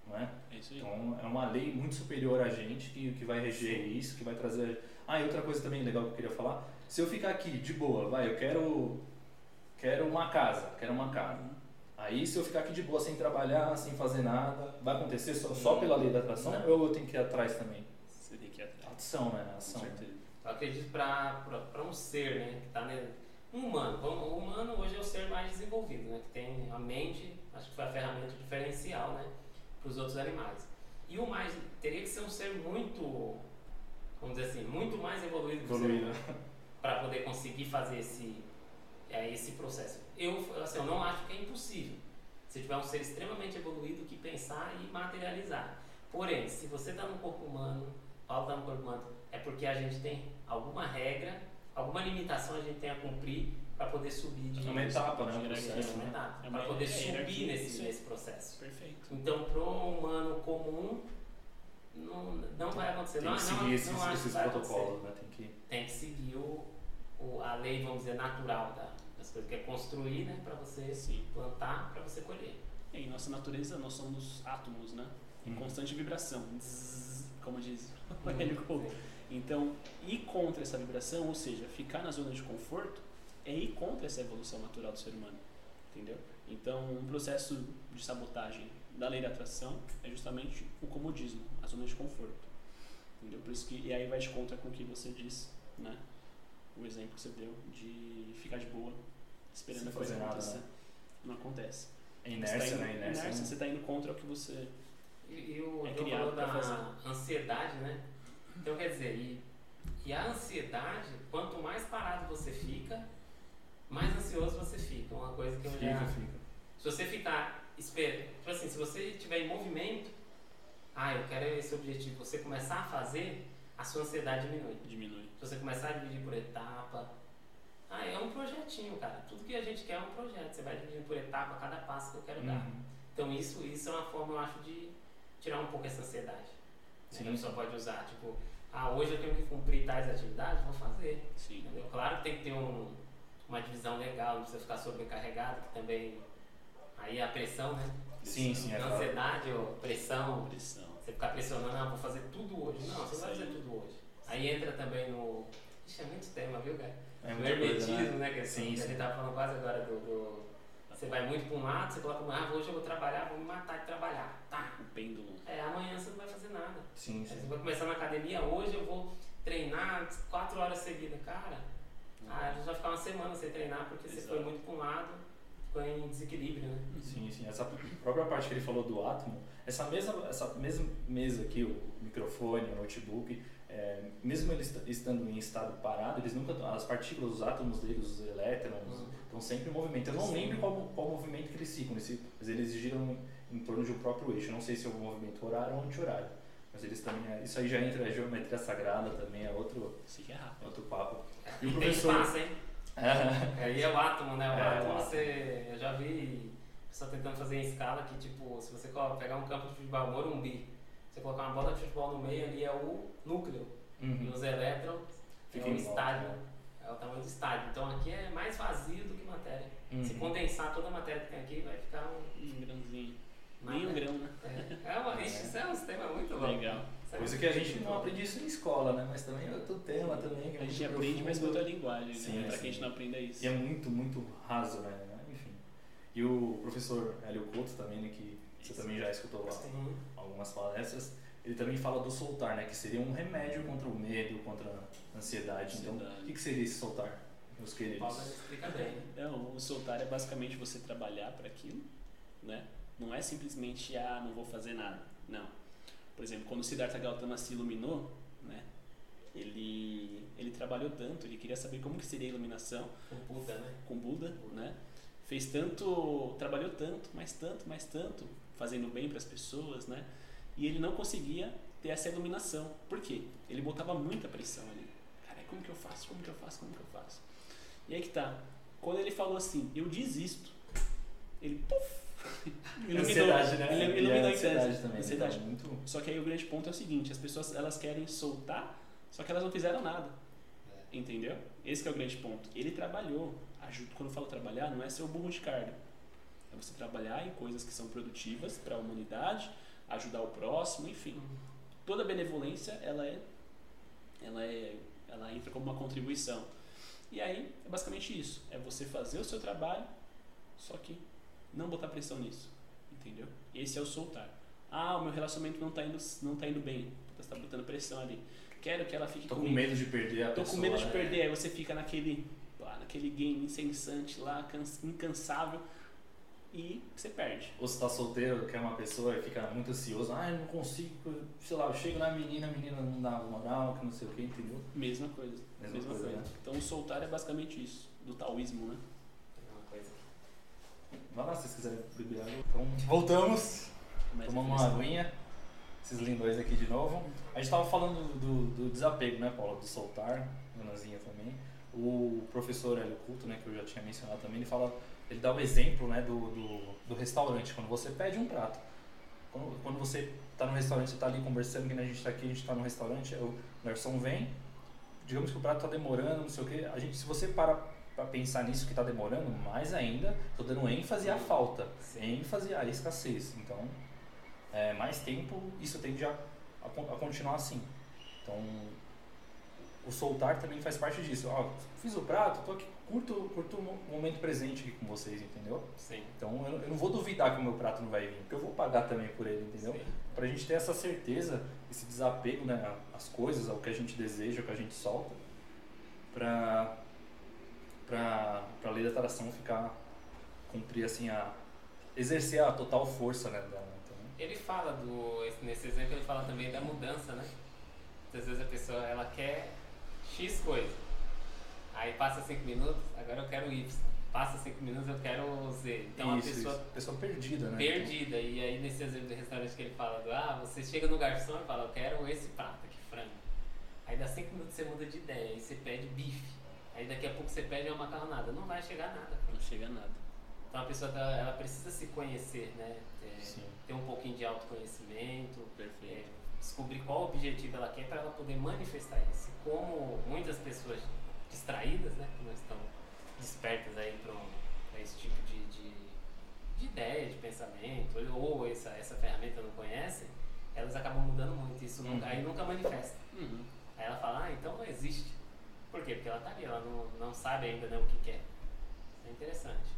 [SPEAKER 1] não é?
[SPEAKER 3] É isso aí.
[SPEAKER 1] Então é uma lei muito superior a gente que, que vai reger isso, que vai trazer. Ah, e outra coisa também legal que eu queria falar, se eu ficar aqui de boa, vai, eu quero quero uma casa, quero uma casa. Aí se eu ficar aqui de boa sem trabalhar, sem fazer nada, vai acontecer só, só pela lei da atração
[SPEAKER 3] Não.
[SPEAKER 1] ou eu tenho que ir atrás também?
[SPEAKER 3] Você tem que ir atrás.
[SPEAKER 1] Ação, né?
[SPEAKER 3] Com
[SPEAKER 1] Ação.
[SPEAKER 3] certeza.
[SPEAKER 2] Eu acredito para um ser, né, que está um humano. O humano hoje é o ser mais desenvolvido, né, que tem a mente, acho que foi a ferramenta diferencial, né, para os outros animais. E o mais teria que ser um ser muito, vamos dizer assim, muito mais evoluído que o ser humano para poder conseguir fazer esse é, esse processo. Eu, assim, eu não acho que é impossível. Se tiver um ser extremamente evoluído que pensar e materializar. Porém, se você está no corpo humano, Paulo está no corpo humano, é porque a gente tem alguma regra, alguma limitação a gente tem a cumprir para poder subir de
[SPEAKER 1] É uma etapa, né? Um processo,
[SPEAKER 2] uma
[SPEAKER 1] né?
[SPEAKER 2] etapa,
[SPEAKER 3] É uma-
[SPEAKER 2] para poder
[SPEAKER 3] é,
[SPEAKER 2] subir nesse, nesse processo.
[SPEAKER 3] Perfeito.
[SPEAKER 2] Então, para um humano comum, não, não vai acontecer.
[SPEAKER 1] Tem
[SPEAKER 2] não,
[SPEAKER 1] que
[SPEAKER 2] não,
[SPEAKER 1] seguir esses,
[SPEAKER 2] não
[SPEAKER 1] esses
[SPEAKER 2] vai acontecer
[SPEAKER 1] protocolos, né? Tem que.
[SPEAKER 2] tem que seguir o, o- a lei, vamos dizer, natural da, das coisas, que é construir, né, para você
[SPEAKER 3] Sim.
[SPEAKER 2] plantar, para você colher.
[SPEAKER 3] E em nossa natureza, nós somos átomos, né? Em
[SPEAKER 1] Uhum.
[SPEAKER 3] constante vibração. Zzz, como diz o Couto. Então, ir contra essa vibração, ou seja, ficar na zona de conforto, é ir contra essa evolução natural do ser humano. Entendeu? Então, um processo de sabotagem da lei da atração é justamente o comodismo, a zona de conforto. Entendeu? Por isso que, e aí vai de contra com o que você disse, né? O exemplo que você deu de ficar de boa, esperando
[SPEAKER 1] Sem
[SPEAKER 3] a coisa
[SPEAKER 1] fazer nada,
[SPEAKER 3] acontecer.
[SPEAKER 1] né?
[SPEAKER 3] Não acontece.
[SPEAKER 1] É
[SPEAKER 3] Você
[SPEAKER 1] inércia,
[SPEAKER 3] tá indo,
[SPEAKER 1] né? Inércia.
[SPEAKER 3] inércia, você está indo contra o que você.
[SPEAKER 2] E, e o
[SPEAKER 3] É criado
[SPEAKER 2] da
[SPEAKER 3] fazer.
[SPEAKER 2] ansiedade, né? Então, quer dizer, e, e a ansiedade, quanto mais parado você fica, mais ansioso você fica. Uma coisa que eu já...
[SPEAKER 1] Fica, fica.
[SPEAKER 2] Se você ficar, espera, tipo assim, se você estiver em movimento, ah, eu quero esse objetivo, você começar a fazer, a sua ansiedade diminui.
[SPEAKER 3] diminui.
[SPEAKER 2] Você começar a dividir por etapa, ah, é um projetinho, cara. Tudo que a gente quer é um projeto. Você vai dividindo por etapa cada passo que eu quero dar.
[SPEAKER 1] Uhum.
[SPEAKER 2] Então isso, isso é uma forma, eu acho, de tirar um pouco essa ansiedade. Né?
[SPEAKER 1] Sim.
[SPEAKER 2] A pessoa pode usar, tipo, ah, hoje eu tenho que cumprir tais atividades, vou fazer.
[SPEAKER 3] Sim.
[SPEAKER 2] Entendeu? Claro que tem que ter um, uma divisão legal, não precisa ficar sobrecarregado, que também. Aí a pressão, né?
[SPEAKER 1] Sim, sim, é claro.
[SPEAKER 2] Ansiedade ou pressão,
[SPEAKER 3] Pressão.
[SPEAKER 2] você ficar pressionando, ah, vou fazer tudo hoje. Não, você não vai fazer tudo hoje. Aí entra também no. Ixi, é muito tema, viu, cara?
[SPEAKER 1] É
[SPEAKER 2] o
[SPEAKER 1] coisa,
[SPEAKER 2] hermetismo,
[SPEAKER 1] né?
[SPEAKER 2] né? Que,
[SPEAKER 1] Sim,
[SPEAKER 2] que a
[SPEAKER 1] sim.
[SPEAKER 2] gente tava falando quase agora do. do- você vai muito para um lado, você coloca, ah, hoje eu vou trabalhar, vou me matar de trabalhar. Tá.
[SPEAKER 3] O pêndulo.
[SPEAKER 2] É, amanhã você não vai fazer nada.
[SPEAKER 1] Sim,
[SPEAKER 2] Aí
[SPEAKER 1] sim.
[SPEAKER 2] Você vai começar na academia, hoje eu vou treinar quatro horas seguidas. Cara, ah, já vai ficar uma semana sem treinar porque você
[SPEAKER 3] Exato.
[SPEAKER 2] foi muito para um lado, ficou em desequilíbrio, né?
[SPEAKER 1] Sim, sim. Essa própria parte que ele falou do átomo, essa mesma, essa mesma mesa aqui, o microfone, o notebook, é, mesmo eles est- estando em estado parado, eles nunca, as partículas, os átomos deles, os elétrons,
[SPEAKER 2] Uhum.
[SPEAKER 1] estão sempre em movimento. Eu não
[SPEAKER 2] Sim.
[SPEAKER 1] lembro qual, qual movimento que eles ficam, eles, mas eles giram em torno de um próprio eixo. Eu não sei se é um movimento horário ou anti-horário, mas eles também, é- isso aí já entra, é geometria sagrada também, é outro,
[SPEAKER 3] aqui é
[SPEAKER 1] outro papo. E o
[SPEAKER 2] tem
[SPEAKER 1] professor...
[SPEAKER 2] espaço, hein? Aí é o átomo, né? O
[SPEAKER 1] É,
[SPEAKER 2] átomo você. Eu já vi pessoal tentando fazer em escala que, tipo, se você pegar um campo de futebol, Morumbi, você colocar uma bola de futebol no meio ali é o núcleo. E
[SPEAKER 1] Uhum.
[SPEAKER 2] os elétrons
[SPEAKER 1] Fica
[SPEAKER 2] é o estádio.
[SPEAKER 1] né?
[SPEAKER 2] É o tamanho do estádio. Então aqui é mais vazio do que matéria. Se
[SPEAKER 1] Uhum.
[SPEAKER 2] condensar toda a matéria que tem aqui, vai ficar um.
[SPEAKER 3] Um grãozinho. Nem um grão, né?
[SPEAKER 2] É, é uma, isso é um sistema muito louco.
[SPEAKER 3] Legal.
[SPEAKER 2] Isso é
[SPEAKER 1] Coisa que a gente não aprende isso em escola, né? Mas também é outro tema também. que é
[SPEAKER 3] A gente aprende, mas com outra linguagem,
[SPEAKER 1] Sim,
[SPEAKER 3] né? Pra
[SPEAKER 1] sim.
[SPEAKER 3] que a gente não aprenda isso.
[SPEAKER 1] E é muito, muito raso, né? Enfim. E o professor Hélio Couto também, né, que você também já escutou lá algumas palestras, ele também fala do soltar, né? Que seria um remédio contra o medo, contra a ansiedade. Então, o que, que seria esse soltar, meus
[SPEAKER 2] O
[SPEAKER 1] queridos?
[SPEAKER 2] Paulo explica bem.
[SPEAKER 3] Não, o soltar é basicamente você trabalhar para aquilo, né? Não é simplesmente, ah, não vou fazer nada. Não. Por exemplo, quando o Siddhartha Gautama se iluminou, né? Ele, ele trabalhou tanto, ele queria saber como que seria a iluminação
[SPEAKER 2] O Buda, né?
[SPEAKER 3] com Buda, né? Fez tanto, trabalhou tanto, mais tanto, mais tanto, fazendo bem para as pessoas, né? E ele não conseguia ter essa iluminação. Por quê? Ele botava muita pressão ali. Cara, como que eu faço? Como que eu faço? Como que eu faço? E aí que tá. Quando ele falou assim, eu desisto, ele puf, iluminou.
[SPEAKER 1] Ansiedade, né?
[SPEAKER 3] Ele
[SPEAKER 1] a
[SPEAKER 3] iluminou em
[SPEAKER 1] ansiedade
[SPEAKER 3] tese.
[SPEAKER 1] também.
[SPEAKER 3] Ansiedade.
[SPEAKER 1] Então, muito...
[SPEAKER 3] Só que aí o grande ponto é o seguinte, as pessoas elas querem soltar, só que elas não fizeram nada. Entendeu? Esse é o grande ponto. Ele trabalhou. Ajuda, quando eu falo trabalhar, não é ser o burro de carga. É você trabalhar em coisas que são produtivas para a humanidade, ajudar o próximo, enfim. Toda benevolência, ela é ela é ela entra como uma contribuição. E aí, é basicamente isso. É você fazer o seu trabalho, só que não botar pressão nisso. Entendeu? Esse é o soltar. Ah, o meu relacionamento não está indo, não tá indo bem. Você está botando pressão ali. Quero que ela fique
[SPEAKER 1] Tô com
[SPEAKER 3] comigo.
[SPEAKER 1] medo de perder a
[SPEAKER 3] Tô
[SPEAKER 1] pessoa.
[SPEAKER 3] com medo de
[SPEAKER 1] né?
[SPEAKER 3] perder. Aí você fica naquele, naquele game incessante lá, cans- incansável, e você perde.
[SPEAKER 1] Ou você tá solteiro, quer uma pessoa e fica muito ansioso. Ah, eu não consigo, sei lá, eu chego na menina, a menina não dá moral, que não sei o que, entendeu?
[SPEAKER 3] Mesma coisa.
[SPEAKER 1] Mesma coisa, né?
[SPEAKER 3] Então soltar é basicamente isso, do taoísmo, né?
[SPEAKER 2] Uma coisa.
[SPEAKER 1] Vai lá se vocês quiserem beber água. Então, voltamos.
[SPEAKER 3] Mais
[SPEAKER 1] Tomamos uma aguinha. Esses lindões aqui de novo. A gente tava falando do, do desapego, né, Paulo? Do soltar, Anazinha também. O professor Hélio Culto, né, que eu já tinha mencionado também, ele fala, ele dá o exemplo, né, do, do, do restaurante, quando você pede um prato. Quando, quando você tá no restaurante, você tá ali conversando, que a gente tá aqui, a gente tá no restaurante, o garçom vem, digamos que o prato tá demorando, não sei o que, a gente, se você para pra pensar nisso que tá demorando, mais ainda, tô dando ênfase à falta, ênfase à escassez. Então, é, mais tempo, isso tende a, a, a continuar assim. Então, o soltar também faz parte disso. Ó, fiz o prato, tô aqui, curto, curto o mo- momento presente aqui com vocês, entendeu?
[SPEAKER 2] Sim.
[SPEAKER 1] Então, eu, eu não vou duvidar que o meu prato não vai vir, porque eu vou pagar também por ele, entendeu?
[SPEAKER 2] Sim.
[SPEAKER 1] Pra gente ter essa certeza, esse desapego, né, às coisas, ao que a gente deseja, ao que a gente solta, pra, pra, pra lei da atração ficar, cumprir assim a, exercer a total força, né, dela, então,
[SPEAKER 2] Ele fala do. esse- Nesse exemplo ele fala também da mudança, né? Muitas vezes a pessoa ela quer X coisa. Aí passa 5 minutos, agora eu quero Y. Passa 5 minutos, eu quero Z. Então
[SPEAKER 1] isso,
[SPEAKER 2] a pessoa
[SPEAKER 1] isso. pessoa perdida, né?
[SPEAKER 2] perdida. E aí nesse exemplo do restaurante que ele fala do ah, você chega no garçom e fala, eu quero esse prato aqui, frango. Aí dá 5 minutos você muda de ideia, aí você pede bife. Aí daqui a pouco você pede uma macarronada. Não vai chegar nada.
[SPEAKER 3] Não chega a nada.
[SPEAKER 2] Então a pessoa tá- ela precisa se conhecer, né? É,
[SPEAKER 1] Sim.
[SPEAKER 2] ter um pouquinho de autoconhecimento, é,
[SPEAKER 3] Perfeito.
[SPEAKER 2] descobrir qual objetivo ela quer para ela poder manifestar isso. Como muitas pessoas distraídas, né, que não estão despertas aí para esse tipo de, de, de ideia, de pensamento, ou essa, essa ferramenta não conhecem, elas acabam mudando muito. Isso nunca,
[SPEAKER 1] Uhum.
[SPEAKER 2] aí nunca manifesta.
[SPEAKER 3] Uhum.
[SPEAKER 2] Aí ela fala, ah, então não existe. Por quê? Porque ela tá ali, ela não, não sabe ainda né, o que quer. Isso é interessante.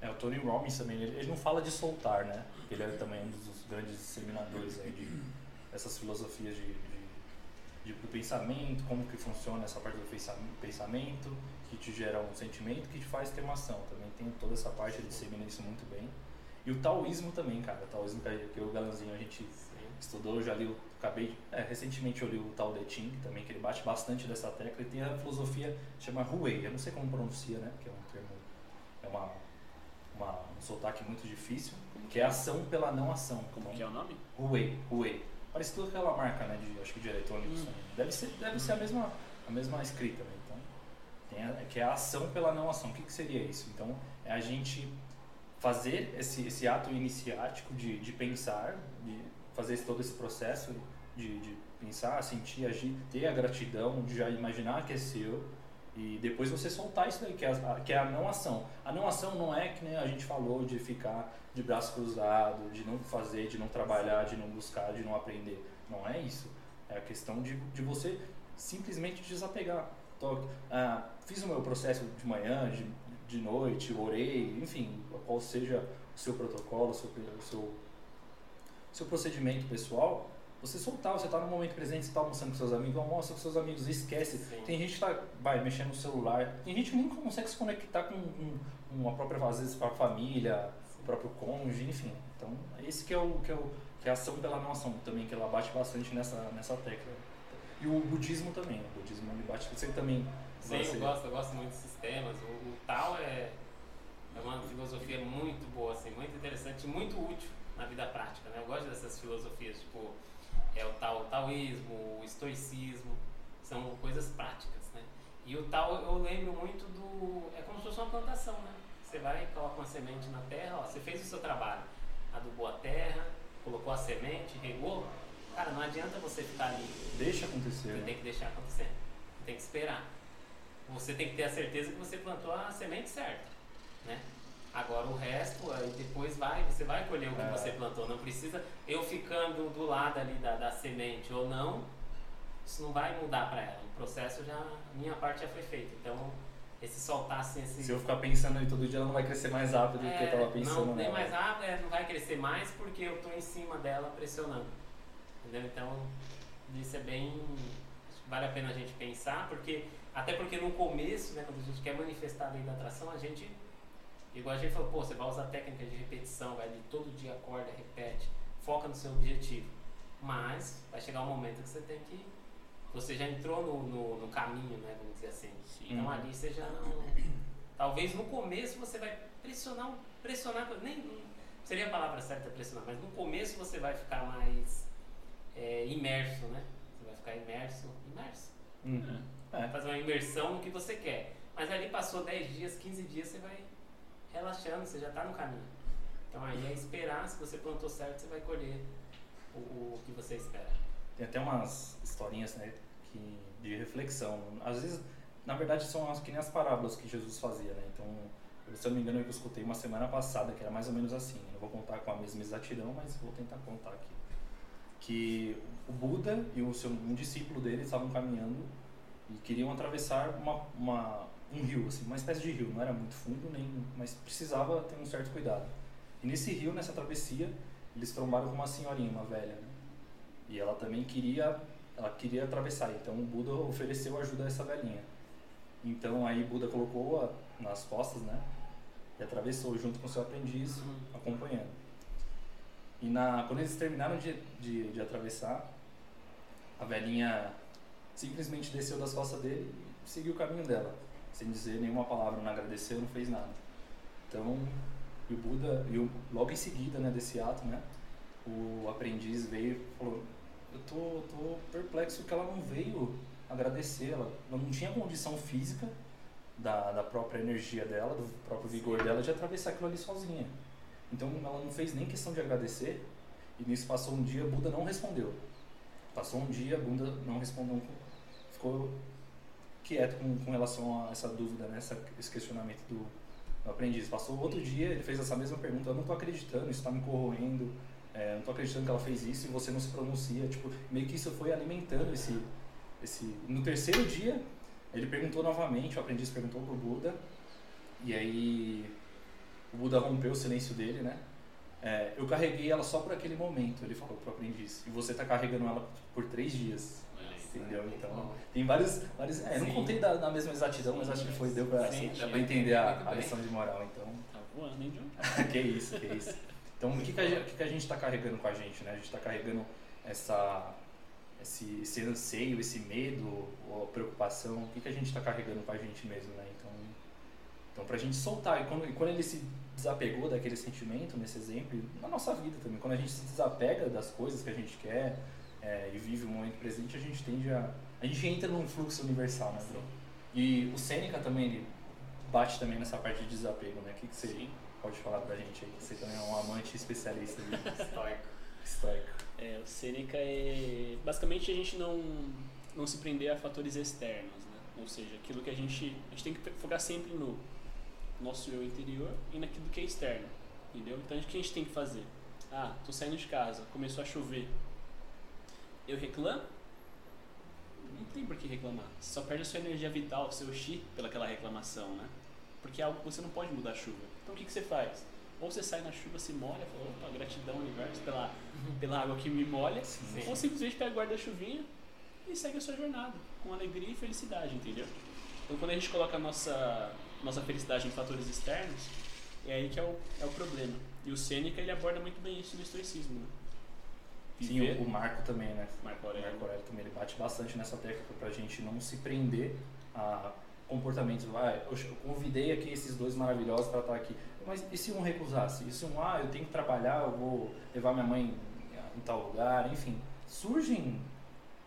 [SPEAKER 1] É, o Tony Robbins também, ele, ele não fala de soltar, né? Ele é também um dos grandes disseminadores aí de essas filosofias de, de, de- do pensamento, como que funciona essa parte do pensa- pensamento, que te gera um sentimento, que te faz ter uma ação. Também tem toda essa parte, ele dissemina isso muito bem. E o taoísmo também, cara. O taoísmo que, o Galanzinho a gente
[SPEAKER 2] Sim.
[SPEAKER 1] estudou, já li, acabei, é, recentemente eu li o Tao Te Ching também, que ele bate bastante dessa tecla e tem a filosofia chama Hui, eu não sei como pronuncia, né, que é um termo, é uma, uma, um sotaque muito difícil, que é ação pela não ação.
[SPEAKER 3] Como
[SPEAKER 1] Então,
[SPEAKER 3] que é o nome?
[SPEAKER 1] Huawei, Huawei. Parece tudo aquela marca, né, de, acho que de eletrônicos.
[SPEAKER 3] Hum.
[SPEAKER 1] também. Deve ser, deve ser a mesma, a mesma escrita, né? Então, tem a, que é a ação pela não ação. O que, que seria isso? Então, é a gente fazer esse, esse ato iniciático de, de pensar, de fazer esse- todo esse processo de, de pensar, sentir, agir, ter a gratidão, de já imaginar que é seu e depois você soltar isso daí, que é a, que é a não ação. A não ação não é que nem a gente falou de ficar de braço cruzado, de não fazer, de não trabalhar, de não buscar, de não aprender. Não é isso. É a questão de, de você simplesmente desapegar. Tô, ah, fiz o meu processo de manhã, de, de noite, orei, enfim, qual seja o seu protocolo, o seu, o seu, seu procedimento pessoal, você soltar, você tá no momento presente, você tá almoçando com seus amigos, almoça com seus amigos, esquece.
[SPEAKER 2] Sim.
[SPEAKER 1] Tem gente que tá, vai mexendo no celular, tem gente que nem consegue se conectar com um, uma própria, às vezes, com a família, o próprio cônjuge, enfim. Então, esse que é o que é, o, que é a ação pela não ação também, que ela bate bastante nessa, nessa tecla. E o budismo também, o budismo ele bate, você também
[SPEAKER 2] Sim, eu gosto, eu gosto muito desses temas. O, o Tao é, é uma filosofia muito boa, assim, muito interessante muito útil na vida prática. Né? Eu gosto dessas filosofias, tipo, é o, Tao, o taoísmo, o estoicismo, são coisas práticas. Né? E o Tao eu lembro muito do. É como se fosse uma plantação, né? Você vai e coloca uma semente na terra, ó, você fez o seu trabalho, adubou a terra, colocou a semente, regou. Cara, não adianta você ficar ali
[SPEAKER 1] deixa acontecer.
[SPEAKER 2] você
[SPEAKER 1] né?
[SPEAKER 2] tem que deixar acontecer. Você tem que esperar. Você tem que ter a certeza que você plantou a semente certa, né? Agora o resto, aí depois vai, você vai colher o que
[SPEAKER 1] É.
[SPEAKER 2] você plantou. Não precisa eu ficando do lado ali da, da semente ou não, isso não vai mudar para ela. O processo já, a minha parte já foi feita. Então, esse soltar assim, esse
[SPEAKER 1] Se eu ficar pensando aí todo dia, ela não vai crescer mais rápido do que eu tava pensando
[SPEAKER 2] não, nem mais rápido, é, não vai crescer mais porque eu estou em cima dela pressionando. Entendeu? Então, isso é bem. Vale a pena a gente pensar, porque até porque no começo, né, quando a gente quer manifestar a lei da atração, a gente. Igual a gente falou, pô, você vai usar técnica de repetição, vai ali todo dia acorda, repete, foca no seu objetivo. Mas vai chegar um momento que você tem que. Você já entrou no, no, no caminho, né? Vamos dizer assim.
[SPEAKER 3] Sim.
[SPEAKER 2] Então ali você já não. Talvez no começo você vai pressionar, pressionar, nem seria a palavra certa pressionar, mas no começo você vai ficar mais é, imerso, né? Você vai ficar imerso, imerso.
[SPEAKER 1] Uhum. É.
[SPEAKER 2] fazer uma imersão no que você quer. Mas ali passou 10 dias, 15 dias, você vai relaxando, você já está no caminho. Então aí é esperar, se você plantou certo, você vai colher o, o que você espera.
[SPEAKER 1] Tem até umas historinhas, né, que, de reflexão. Às vezes, na verdade, são as, que nem as parábolas que Jesus fazia, né? Então, se eu não me engano, eu escutei uma semana passada, que era mais ou menos assim. Eu não vou contar com a mesma exatidão, mas vou tentar contar aqui. Que o Buda e o seu, um discípulo dele estavam caminhando e queriam atravessar uma, uma, um rio, assim, uma espécie de rio. Não era muito fundo, nem, mas precisava ter um certo cuidado. E nesse rio, nessa travessia, eles trombaram com uma senhorinha, uma velha, né? E ela também queria, ela queria atravessar. Então o Buda ofereceu ajuda a essa velhinha. Então aí Buda colocou a nas costas, né? E atravessou junto com seu aprendiz, acompanhando. E na, quando eles terminaram de, de, de atravessar, a velhinha simplesmente desceu das costas dele e seguiu o caminho dela, sem dizer nenhuma palavra, não agradeceu, não fez nada. Então, e o Buda, e o, logo em seguida né, desse ato, né, o aprendiz veio e falou: Eu tô, tô perplexo que ela não veio agradecer, ela, ela não tinha condição física da, da própria energia dela, do próprio vigor dela de atravessar aquilo ali sozinha. Então ela não fez nem questão de agradecer, e nisso passou um dia, Buda não respondeu. Passou um dia, Buda não respondeu, ficou quieto com, com relação a essa dúvida, né, essa, esse questionamento do, do aprendiz. Passou outro dia, ele fez essa mesma pergunta, eu não estou acreditando, isso está me corroendo, é, não estou acreditando que ela fez isso e você não se pronuncia. Tipo, meio que isso foi alimentando esse, esse... No terceiro dia, ele perguntou novamente, o aprendiz perguntou pro Buda, e aí o Buda rompeu o silêncio dele, né? É, eu carreguei ela só por aquele momento, ele falou pro aprendiz, e você está carregando ela por três dias. Entendeu? Então, tem vários. vários é, não contei da, na mesma exatidão, mas acho que foi, deu pra,
[SPEAKER 2] Sim,
[SPEAKER 1] pra entender a, a lição de moral. Então,
[SPEAKER 3] Tá voando, hein, John?
[SPEAKER 1] que isso, que isso. Então, o que, que, a, que, que a gente está carregando com a gente, né? A gente está carregando essa, esse, esse anseio, esse medo, ou preocupação, o que, que a gente está carregando com a gente mesmo, né? Então, então para a gente soltar, e quando, e quando ele se desapegou daquele sentimento, nesse exemplo, na nossa vida também, quando a gente se desapega das coisas que a gente quer é, e vive o momento presente, a gente tende a. A gente entra num fluxo universal, né, bro? E o Sêneca também, ele bate também nessa parte de desapego, né? O que, que você
[SPEAKER 3] Sim.
[SPEAKER 1] pode falar pra gente aí? Você também é um amante especialista de
[SPEAKER 2] Estoico.
[SPEAKER 1] estoico.
[SPEAKER 3] É, o Sêneca é. Basicamente a gente não, não se prender a fatores externos, né? Ou seja, aquilo que a gente. A gente tem que focar sempre no nosso eu interior e naquilo que é externo. Entendeu? Então o que a gente tem que fazer? Ah, tô saindo de casa, começou a chover. Eu reclamo? Não tem por que reclamar. Você só perde a sua energia vital, o seu chi, pelaquela reclamação, né? Porque é algo que você não pode mudar a chuva. Então o que, que você faz? Ou você sai na chuva, se molha, fala, opa, gratidão universo pela, pela água que me molha.
[SPEAKER 1] Sim.
[SPEAKER 3] Ou simplesmente pega o guarda-chuvinha e segue a sua jornada, com alegria e felicidade, entendeu? Então quando a gente coloca a nossa, nossa felicidade em fatores externos, é aí que é o, é o problema. E o Sêneca, ele aborda muito bem isso no estoicismo, né?
[SPEAKER 1] Sim, o, Marco também, né?
[SPEAKER 3] Marco Aurélio.
[SPEAKER 1] Marco Aurélio também, ele bate bastante nessa técnica pra gente não se prender a comportamentos. Ah, eu convidei aqui esses dois maravilhosos para estar aqui. Mas e se um recusasse? E se um, ah, eu tenho que trabalhar, eu vou levar minha mãe em tal lugar, enfim. Surgem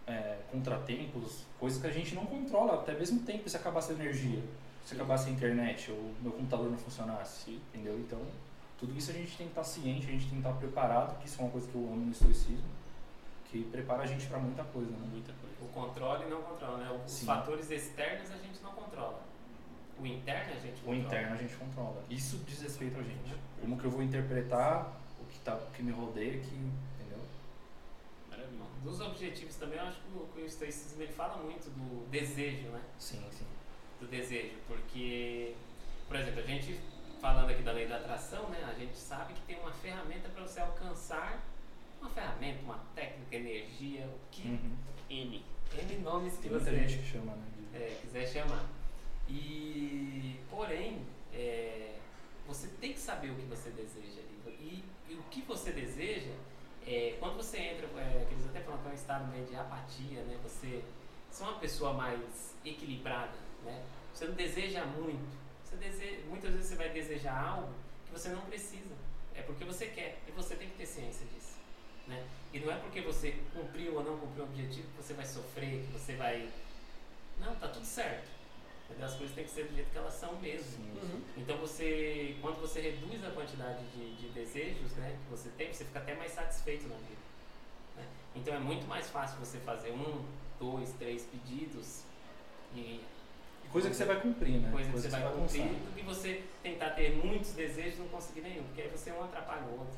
[SPEAKER 1] é, contratempos, coisas que a gente não controla, até mesmo tempo se acabasse a energia, se
[SPEAKER 3] Sim.
[SPEAKER 1] acabasse a internet, ou meu computador não funcionasse, entendeu? Então, tudo isso a gente tem que estar ciente, a gente tem que estar preparado, que isso é uma coisa que eu amo no estoicismo, que prepara a gente para muita coisa, né?
[SPEAKER 3] Muita coisa.
[SPEAKER 2] O controle não controla, né? Os
[SPEAKER 1] Sim.
[SPEAKER 2] fatores externos a gente não controla. O interno a gente
[SPEAKER 1] O
[SPEAKER 2] controla.
[SPEAKER 1] interno a gente controla. Isso diz respeito a gente. Como que eu vou interpretar o que, tá, o que me rodeia aqui, entendeu?
[SPEAKER 3] Maravilha.
[SPEAKER 2] Dos objetivos também, eu acho que o, que o estoicismo ele fala muito do desejo, né?
[SPEAKER 1] Sim, sim.
[SPEAKER 2] Do desejo, porque, por exemplo, a gente falando aqui da lei da atração, né? A gente sabe que tem uma ferramenta para você alcançar uma ferramenta, uma técnica, energia, o que
[SPEAKER 1] Uhum.
[SPEAKER 3] N.
[SPEAKER 2] N nomes que você
[SPEAKER 1] gente que chama, né? de-
[SPEAKER 2] é, quiser chamar. E, porém, é, você tem que saber o que você deseja. ali. E, e o que você deseja, é, quando você entra, é, que eles até falam que é um estado meio de apatia, né? Você, você é uma pessoa mais equilibrada, né? Você não deseja muito. Você deseja, muitas vezes você vai desejar algo que você não precisa. É porque você quer. E você tem que ter ciência disso. Né? E não é porque você cumpriu ou não cumpriu o objetivo que você vai sofrer, que você vai. Não, tá tudo certo. Entendeu? As coisas têm que ser do jeito que elas são mesmo.
[SPEAKER 3] Uhum.
[SPEAKER 2] Então você, quando você reduz a quantidade de, de desejos né, que você tem, você fica até mais satisfeito na vida. né? Então é muito mais fácil você fazer um, dois, três pedidos E
[SPEAKER 1] coisa que você vai cumprir, né?
[SPEAKER 2] coisa que você vai cumprir
[SPEAKER 1] alcançar.
[SPEAKER 2] do que você tentar ter muitos desejos e não conseguir nenhum, porque aí você um atrapalha o outro.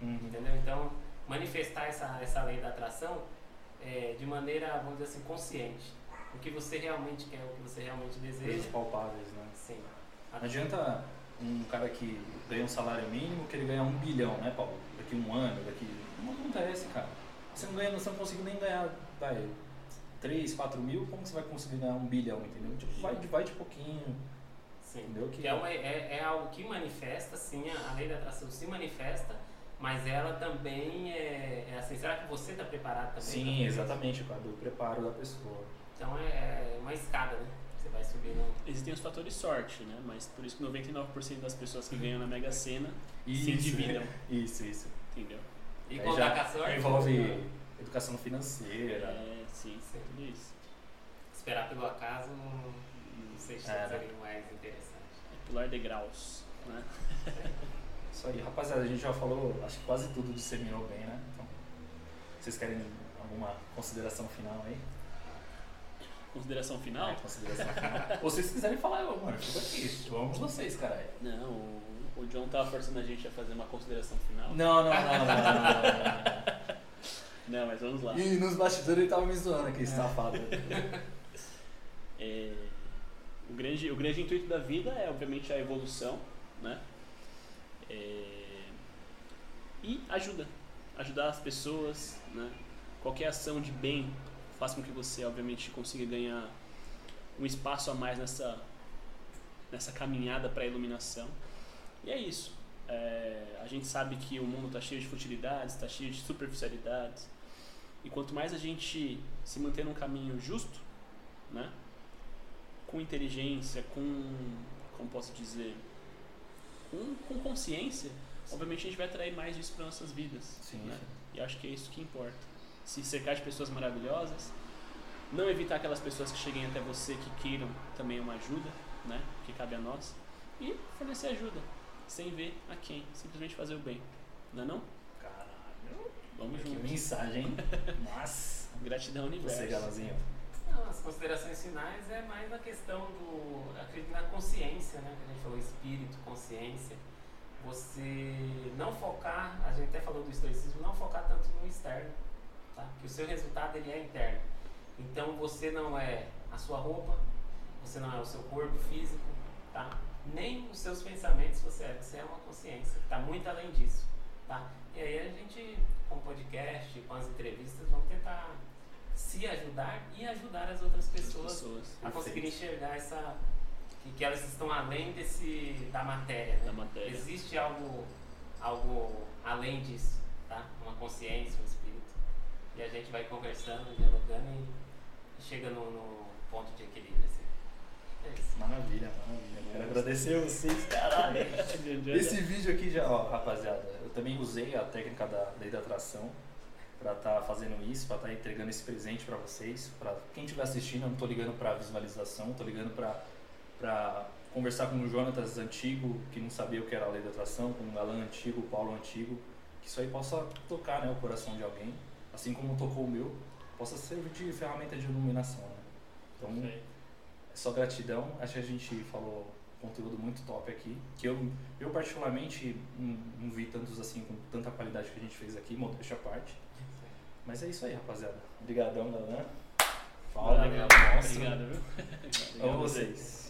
[SPEAKER 1] Uhum.
[SPEAKER 2] Entendeu? Então, manifestar essa, essa lei da atração é, de maneira, vamos dizer assim, consciente. O que você realmente quer, o que você realmente
[SPEAKER 1] Coisas
[SPEAKER 2] deseja.
[SPEAKER 1] palpáveis, né?
[SPEAKER 2] Sim.
[SPEAKER 1] Não adianta um cara que ganha um salário mínimo que ele ganha um bilhão, né, Paulo? Daqui um ano, daqui. Não acontece, cara. Você não ganha, você não consegue nem ganhar, vai, 3, 4 mil, como você vai conseguir ganhar um bilhão, entendeu? Tipo, vai, de- vai de pouquinho,
[SPEAKER 2] Sim.
[SPEAKER 1] entendeu?
[SPEAKER 2] Que é, uma, é, é algo que manifesta, sim, a, a lei da atração se manifesta, mas ela também é, é assim, será que você está preparado também?
[SPEAKER 1] Sim, exatamente, cara, do preparo da pessoa.
[SPEAKER 2] Então é, é uma escada, né? Você vai subindo.
[SPEAKER 3] Existem os fatores sorte, né? Mas por isso que 99% das pessoas que ganham na Mega Sena se
[SPEAKER 1] Isso,
[SPEAKER 3] endividam,
[SPEAKER 1] Isso, isso.
[SPEAKER 3] entendeu?
[SPEAKER 2] E contar com a sorte.
[SPEAKER 1] Envolve
[SPEAKER 2] né?
[SPEAKER 1] educação financeira.
[SPEAKER 3] É, sim,
[SPEAKER 2] Sim.
[SPEAKER 3] tudo isso.
[SPEAKER 2] Esperar pelo acaso não, não sei se seria mais interessante.
[SPEAKER 3] É pular degraus, né?
[SPEAKER 1] Isso aí, rapaziada, a gente já falou, acho que quase tudo disseminou bem, né? Então, vocês querem alguma consideração final aí?
[SPEAKER 3] Consideração final?
[SPEAKER 1] É, consideração final. Ou se vocês quiserem falar, eu, mano, fica aqui. Eu amo vocês, caralho.
[SPEAKER 3] Não, o, o John tava forçando a gente a fazer uma consideração final.
[SPEAKER 1] Não, não, não, não, não, não,
[SPEAKER 3] Não, mas vamos lá.
[SPEAKER 1] não. E nos bastidores ele tava me zoando aqui, esse safado.
[SPEAKER 3] É, o, grande, o grande intuito da vida é, obviamente, a evolução, né? É, e ajuda. Ajudar as pessoas, né? Qualquer ação de bem faz com que você, obviamente, consiga ganhar um espaço a mais nessa, nessa caminhada para a iluminação. E é isso. É, a gente sabe que o mundo está cheio de futilidades, está cheio de superficialidades. E quanto mais a gente se manter num caminho justo, né? com inteligência, com, como posso dizer, com, com consciência, obviamente a gente vai atrair mais disso para nossas vidas.
[SPEAKER 1] Sim,
[SPEAKER 3] né?
[SPEAKER 1] sim.
[SPEAKER 3] E acho que é isso que importa. Se cercar de pessoas maravilhosas, não evitar aquelas pessoas que cheguem até você que queiram também uma ajuda, né? Que cabe a nós. E fornecer ajuda, sem ver a quem. Simplesmente fazer o bem. Não é não? Vamos
[SPEAKER 1] Que
[SPEAKER 3] juntos.
[SPEAKER 1] mensagem, hein? Nossa.
[SPEAKER 3] Gratidão universo.
[SPEAKER 1] Você, Galazinho.
[SPEAKER 2] Não, as considerações finais é mais a questão do. Acredito na consciência, né? Que a gente falou espírito, consciência. Você não focar, a gente até falou do estoicismo, não focar tanto no externo, tá? Que o seu resultado ele é interno. Então você não é a sua roupa, você não é o seu corpo físico, tá? nem os seus pensamentos você é. Você é uma consciência, que está muito além disso. Tá? E aí a gente, com o podcast, com as entrevistas, vamos tentar se ajudar e ajudar as outras pessoas,
[SPEAKER 3] pessoas.
[SPEAKER 2] a conseguir enxergar essa que, que elas estão além desse da matéria, né?
[SPEAKER 3] Da matéria.
[SPEAKER 2] Existe algo algo além disso, tá? Uma consciência, um espírito. E a gente vai conversando, dialogando e, chega no, no ponto de equilíbrio assim. É isso.
[SPEAKER 1] Maravilha, maravilha. Quero agradecer vocês, caralho. Esse vídeo aqui já, ó, rapaziada, também usei a técnica da lei da atração pra estar fazendo isso, pra estar entregando esse presente pra vocês. Pra quem estiver assistindo, eu não tô ligando pra visualização, tô ligando pra conversar com o Jonatas antigo, que não sabia o que era a lei da atração, com o Galã antigo, o Paulo antigo, que isso aí possa tocar né, o coração de alguém, assim como tocou o meu, possa servir de ferramenta de iluminação. Né? Então, é só gratidão. Acho que a gente falou conteúdo muito top aqui. Que eu, eu particularmente, não, não vi tantos assim com tanta qualidade que a gente fez aqui, modéstia à parte. Mas é isso aí, rapaziada. Obrigadão, galera. Fala,
[SPEAKER 3] Valeu. Obrigado, viu?
[SPEAKER 1] Amo vocês.